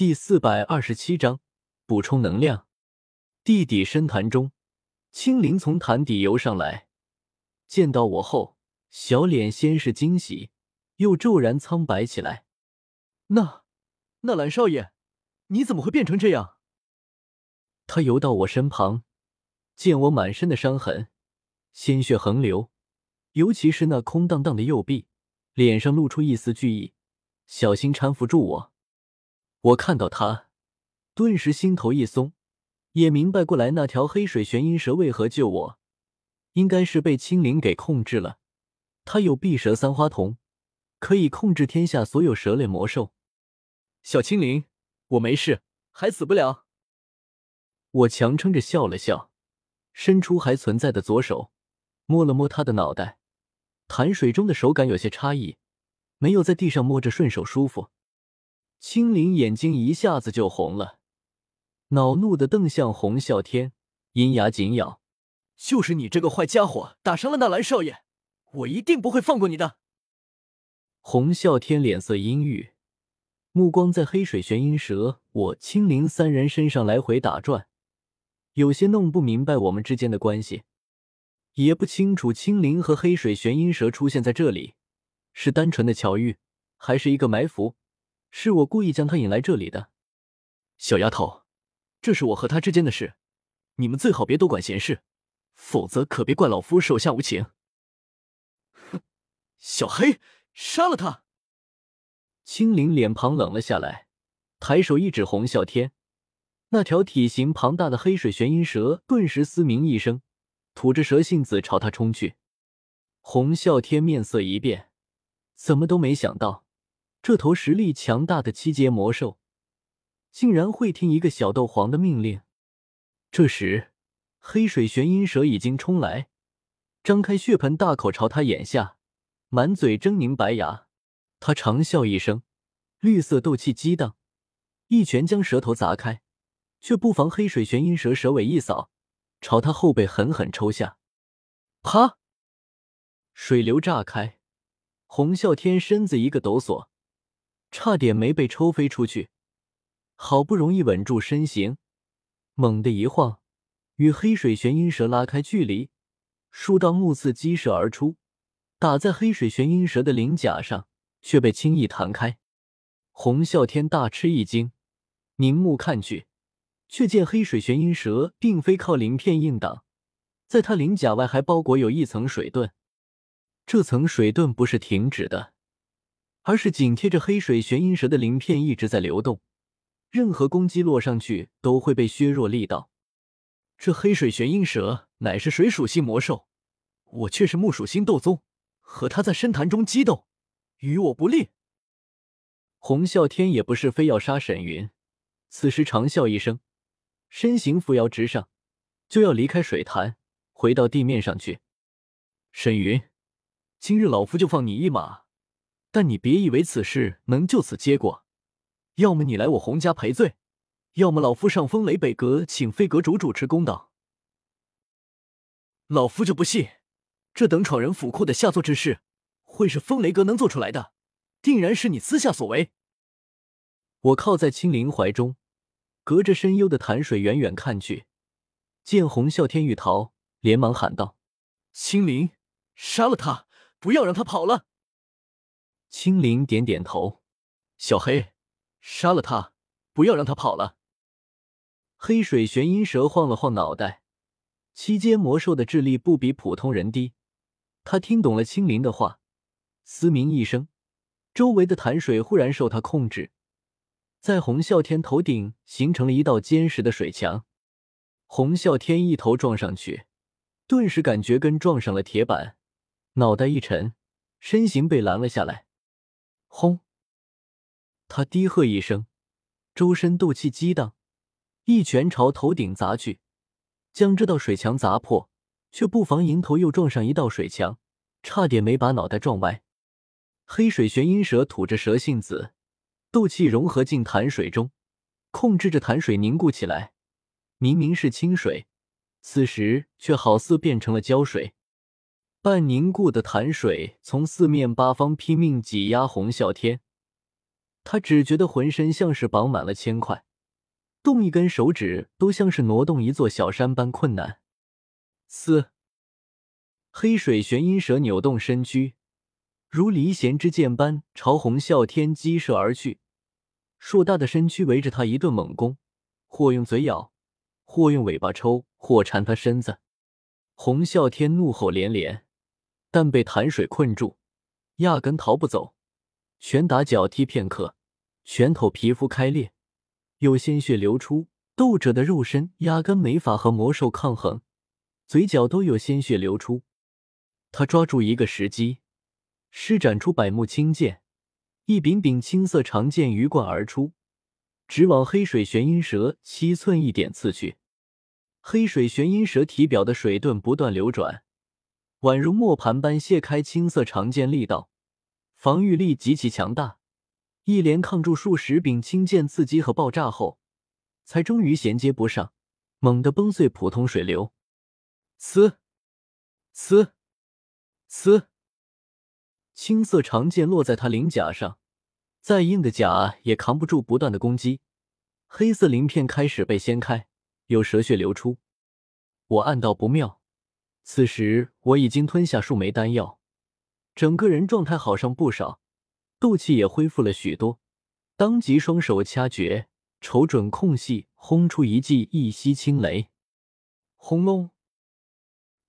第四百二十七章补充能量。地底深潭中，青灵从潭底游上来，见到我后，小脸先是惊喜，又骤然苍白起来。那，那蓝少爷，你怎么会变成这样？他游到我身旁，见我满身的伤痕，鲜血横流，尤其是那空荡荡的右臂，脸上露出一丝惧意，小心搀扶住我。我看到他，顿时心头一松，也明白过来那条黑水玄阴蛇为何救我，应该是被青灵给控制了。他有碧蛇三花瞳，可以控制天下所有蛇类魔兽。小青灵，我没事，还死不了。我强撑着笑了笑，伸出还存在的左手，摸了摸他的脑袋。潭水中的手感有些差异，没有在地上摸着顺手舒服。青灵眼睛一下子就红了，恼怒的瞪向洪啸天，银牙紧咬：“就是你这个坏家伙，打伤了纳兰少爷，我一定不会放过你的！”洪啸天脸色阴郁，目光在黑水玄阴蛇、我、青灵三人身上来回打转，有些弄不明白我们之间的关系，也不清楚青灵和黑水玄阴蛇出现在这里是单纯的巧遇，还是一个埋伏。是我故意将他引来这里的，小丫头，这是我和他之间的事，你们最好别多管闲事，否则可别怪老夫手下无情。哼，小黑，杀了他！青灵脸庞冷了下来，抬手一指洪啸天，那条体型庞大的黑水玄阴蛇顿时嘶鸣一声，吐着蛇信子朝他冲去。洪啸天面色一变，怎么都没想到。这头实力强大的七阶魔兽，竟然会听一个小斗皇的命令。这时，黑水玄阴蛇已经冲来，张开血盆大口朝他眼下，满嘴狰狞白牙。他长笑一声，绿色斗气激荡，一拳将蛇头砸开，却不防黑水玄阴蛇蛇尾一扫，朝他后背狠狠抽下。啪！水流炸开，洪啸天身子一个抖擞。差点没被抽飞出去，好不容易稳住身形，猛地一晃，与黑水玄阴蛇拉开距离，数道木刺激射而出，打在黑水玄阴蛇的鳞甲上，却被轻易弹开。洪啸天大吃一惊，凝目看去，却见黑水玄阴蛇并非靠鳞片硬挡，在它鳞甲外还包裹有一层水盾，这层水盾不是停止的。而是紧贴着黑水玄阴蛇的鳞片一直在流动，任何攻击落上去都会被削弱力道。这黑水玄阴蛇乃是水属性魔兽，我却是木属性斗宗，和他在深潭中激斗，与我不利。洪啸天也不是非要杀沈云，此时长啸一声，身形扶摇直上，就要离开水潭，回到地面上去。沈云，今日老夫就放你一马。但你别以为此事能就此结果，要么你来我洪家赔罪，要么老夫上风雷北阁请飞阁主主持公道。老夫就不信，这等闯人府库的下作之事，会是风雷阁能做出来的？定然是你私下所为。我靠在青灵怀中，隔着深幽的潭水远远看去，见洪啸天欲逃，连忙喊道：“青灵，杀了他，不要让他跑了。”青灵点点头，小黑，杀了他，不要让他跑了。黑水玄阴蛇晃了晃脑袋，七阶魔兽的智力不比普通人低。他听懂了青灵的话，嘶鸣一声，周围的潭水忽然受他控制，在洪啸天头顶形成了一道坚实的水墙。洪啸天一头撞上去，顿时感觉跟撞上了铁板，脑袋一沉，身形被拦了下来。轰！他低喝一声，周身斗气激荡，一拳朝头顶砸去，将这道水墙砸破，却不妨迎头又撞上一道水墙，差点没把脑袋撞歪。黑水玄阴蛇吐着蛇信子，斗气融合进潭水中，控制着潭水凝固起来。明明是清水，此时却好似变成了胶水。半凝固的潭水从四面八方拼命挤压洪啸天，他只觉得浑身像是绑满了铅块，动一根手指都像是挪动一座小山般困难。嘶！黑水玄阴蛇扭动身躯，如离弦之箭般朝洪啸天击射而去。硕大的身躯围着他一顿猛攻，或用嘴咬，或用尾巴抽，或缠他身子。洪啸天怒吼连连，但被潭水困住，压根逃不走。拳打脚踢片刻，拳头皮肤开裂，有鲜血流出。斗者的肉身压根没法和魔兽抗衡，嘴角都有鲜血流出。他抓住一个时机，施展出百目青剑。一柄柄青色长剑鱼贯而出，直往黑水玄阴蛇七寸一点刺去。黑水玄阴蛇体表的水盾不断流转，宛如磨盘般卸开青色长剑力道，防御力极其强大。一连抗住数十柄青剑刺激和爆炸后，才终于衔接不上，猛地崩碎普通水流。呲，呲，呲。青色长剑落在他鳞甲上，再硬的甲也扛不住不断的攻击。黑色鳞片开始被掀开，有蛇血流出。我暗道不妙，此时我已经吞下数枚丹药，整个人状态好上不少，斗气也恢复了许多。当即双手掐诀，瞅准空隙，轰出一记一息青雷。轰隆！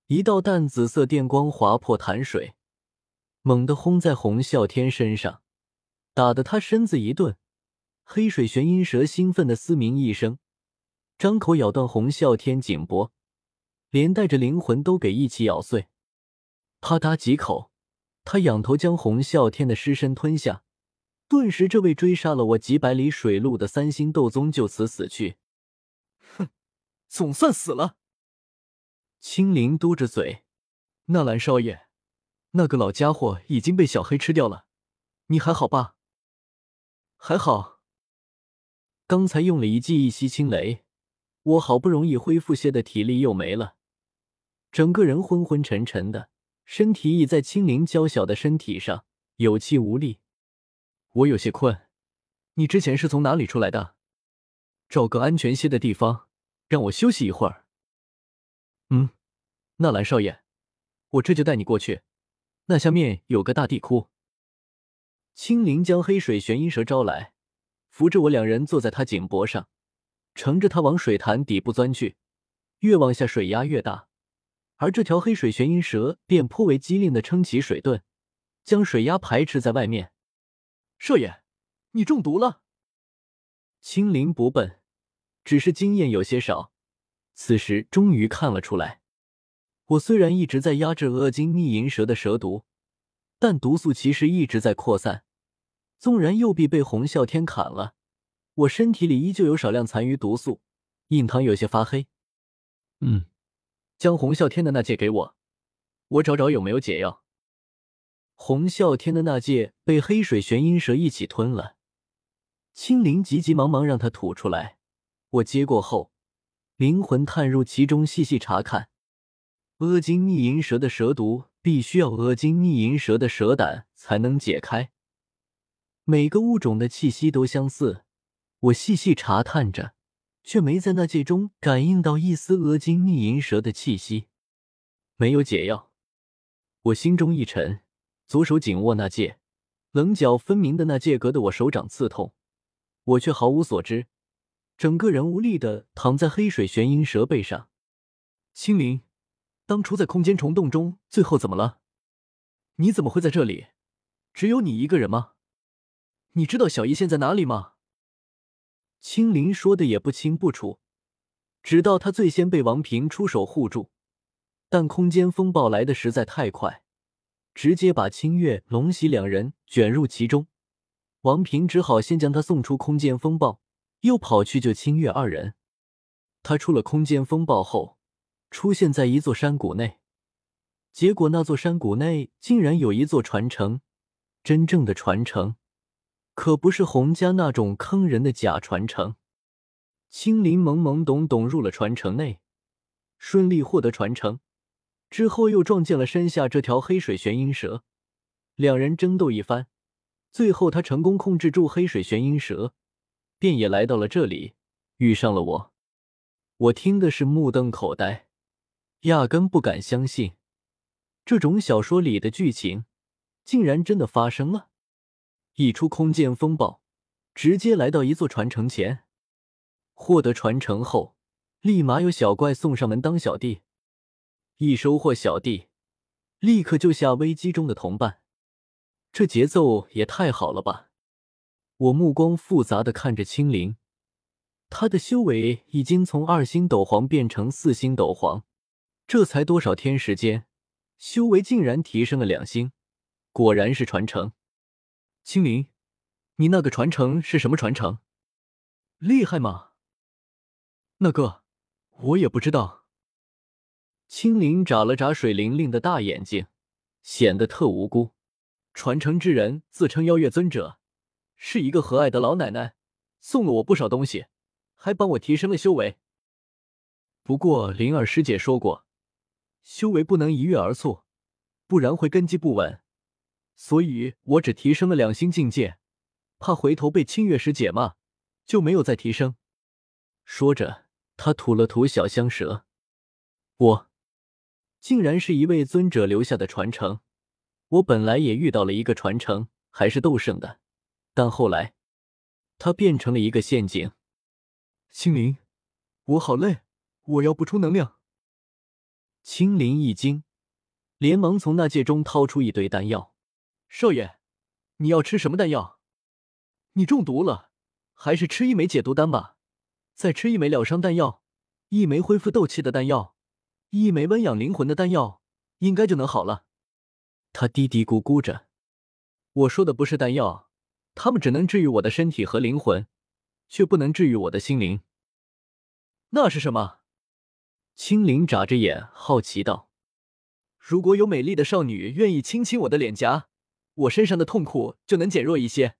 一道淡紫色电光划破潭水。猛地轰在洪啸天身上，打得他身子一顿。黑水玄阴蛇兴奋的嘶鸣一声，张口咬断洪啸天颈脖，连带着灵魂都给一起咬碎。啪嗒几口，他仰头将洪啸天的尸身吞下。顿时，这位追杀了我几百里水路的三星斗宗就此死去。哼，总算死了。青灵嘟着嘴，纳兰少爷。那个老家伙已经被小黑吃掉了，你还好吧？还好。刚才用了一记一息青雷，我好不容易恢复些的体力又没了，整个人昏昏沉沉的，身体倚在青灵娇小的身体上，有气无力。我有些困，你之前是从哪里出来的？找个安全些的地方，让我休息一会儿。嗯，纳兰少爷，我这就带你过去。那下面有个大地窟。青灵将黑水玄阴蛇招来，扶着我，两人坐在他颈脖上，乘着他往水潭底部钻去。越往下，水压越大，而这条黑水玄阴蛇便颇为机灵的撑起水盾，将水压排斥在外面。少爷，你中毒了。青灵不笨，只是经验有些少，此时终于看了出来。我虽然一直在压制恶金逆银蛇的蛇毒，但毒素其实一直在扩散。纵然右臂被洪啸天砍了，我身体里依旧有少量残余毒素，印堂有些发黑。嗯，将洪啸天的那戒给我，我找找有没有解药。洪啸天的那戒被黑水玄阴蛇一起吞了，青灵急急忙忙让他吐出来。我接过后，灵魂探入其中细细查看。阿金逆银蛇的蛇毒必须要阿金逆银蛇的蛇胆才能解开。每个物种的气息都相似，我细细查探着，却没在那戒中感应到一丝阿金逆银蛇的气息。没有解药，我心中一沉，左手紧握那戒，棱角分明的那戒隔得我手掌刺痛，我却毫无所知，整个人无力的躺在黑水玄阴蛇背上。青灵。当初在空间虫洞中，最后怎么了？你怎么会在这里？只有你一个人吗？你知道小姨现在哪里吗？青灵说的也不清不楚，直到他最先被王平出手护住，但空间风暴来的实在太快，直接把清月、龙喜两人卷入其中。王平只好先将他送出空间风暴，又跑去救清月二人。他出了空间风暴后。出现在一座山谷内，结果那座山谷内竟然有一座传承，真正的传承，可不是洪家那种坑人的假传承。青林懵懵懂懂入了传承内，顺利获得传承之后，又撞见了身下这条黑水玄阴蛇，两人争斗一番，最后他成功控制住黑水玄阴蛇，便也来到了这里，遇上了我。我听的是目瞪口呆，压根不敢相信，这种小说里的剧情竟然真的发生了。一出空间风暴，直接来到一座传承前，获得传承后，立马有小怪送上门当小弟。一收获小弟，立刻救下危机中的同伴，这节奏也太好了吧！我目光复杂的看着青灵。他的修为已经从二星斗皇变成四星斗皇，这才多少天时间，修为竟然提升了两星，果然是传承。青灵，你那个传承是什么传承？厉害吗？那个我也不知道。青灵眨了眨水灵灵的大眼睛，显得特无辜。传承之人自称邀月尊者，是一个和蔼的老奶奶，送了我不少东西。还帮我提升了修为。不过灵儿师姐说过，修为不能一跃而速，不然会根基不稳。所以我只提升了两星境界，怕回头被清月师姐骂，就没有再提升。说着，他吐了吐小香舌。我竟然是一位尊者留下的传承。我本来也遇到了一个传承，还是斗圣的，但后来他变成了一个陷阱。青灵，我好累，我要补充能量。青灵一惊，连忙从那戒中掏出一堆丹药。少爷，你要吃什么丹药？你中毒了，还是吃一枚解毒丹吧。再吃一枚疗伤丹药，一枚恢复斗气的丹药，一枚温养灵魂的丹药，应该就能好了。他嘀嘀咕咕着：“我说的不是丹药，他们只能治愈我的身体和灵魂。”却不能治愈我的心灵。那是什么？青灵眨着眼，好奇道：“如果有美丽的少女愿意亲亲我的脸颊，我身上的痛苦就能减弱一些。”